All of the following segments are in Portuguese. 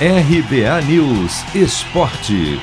RBA News Esporte.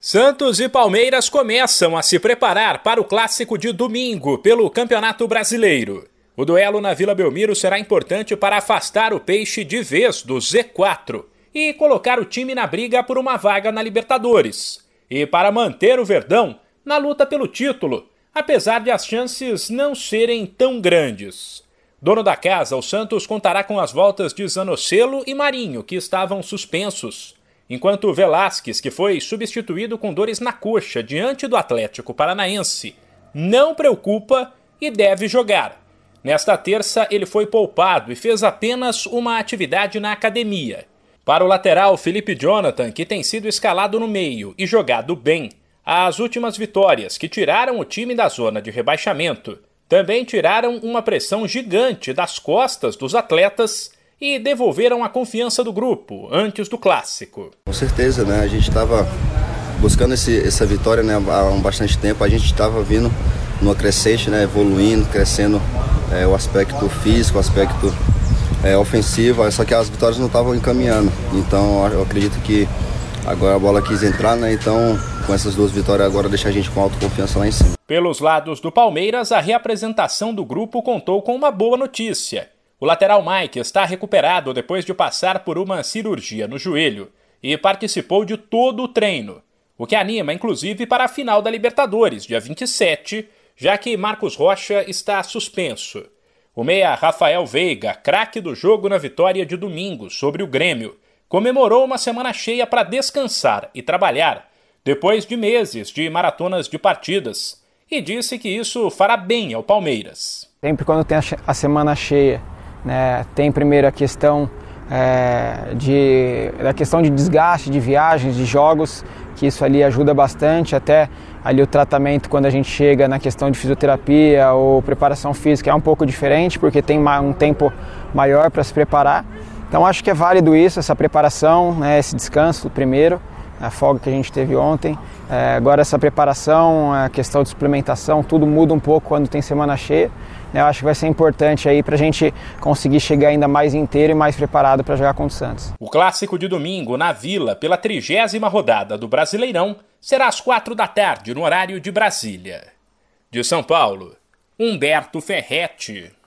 Santos e Palmeiras começam a se preparar para o clássico de domingo pelo Campeonato Brasileiro. O duelo na Vila Belmiro será importante para afastar o peixe de vez do Z4 e colocar o time na briga por uma vaga na Libertadores. E para manter o Verdão na luta pelo título, apesar de as chances não serem tão grandes. Dono da casa, o Santos contará com as voltas de Zanocelo e Marinho, que estavam suspensos, enquanto Velasquez, que foi substituído com dores na coxa diante do Atlético Paranaense, não preocupa e deve jogar. Nesta terça, ele foi poupado e fez apenas uma atividade na academia. Para o lateral Felipe Jonathan, que tem sido escalado no meio e jogado bem, as últimas vitórias que tiraram o time da zona de rebaixamento também tiraram uma pressão gigante das costas dos atletas e devolveram a confiança do grupo antes do clássico. Com certeza, né? A gente estava buscando esse, essa vitória né, há bastante tempo. A gente estava vindo numa crescente, né, evoluindo, crescendo é, o aspecto físico, o aspecto é, ofensivo, só que as vitórias não estavam encaminhando. Então eu acredito que agora a bola quis entrar, né? Então com essas duas vitórias agora deixa a gente com autoconfiança lá em cima. Pelos lados do Palmeiras, a reapresentação do grupo contou com uma boa notícia. O lateral Mike está recuperado depois de passar por uma cirurgia no joelho e participou de todo o treino, o que anima inclusive para a final da Libertadores, dia 27, já que Marcos Rocha está suspenso. O meia Rafael Veiga, craque do jogo na vitória de domingo sobre o Grêmio, comemorou uma semana cheia para descansar e trabalhar, depois de meses de maratonas de partidas e disse que isso fará bem ao Palmeiras. Sempre quando tem a semana cheia, né, tem primeiro a questão é, de, da questão de desgaste de viagens, de jogos, que isso ali ajuda bastante, até ali o tratamento quando a gente chega na questão de fisioterapia ou preparação física é um pouco diferente, porque tem um tempo maior para se preparar. Então acho que é válido isso, essa preparação, né, esse descanso primeiro a folga que a gente teve ontem. É, agora essa preparação, a questão de suplementação, tudo muda um pouco quando tem semana cheia. Eu acho que vai ser importante aí para a gente conseguir chegar ainda mais inteiro e mais preparado para jogar contra o Santos. O clássico de domingo na Vila, pela trigésima rodada do Brasileirão, será às quatro da tarde, no horário de Brasília. De São Paulo, Humberto Ferretti.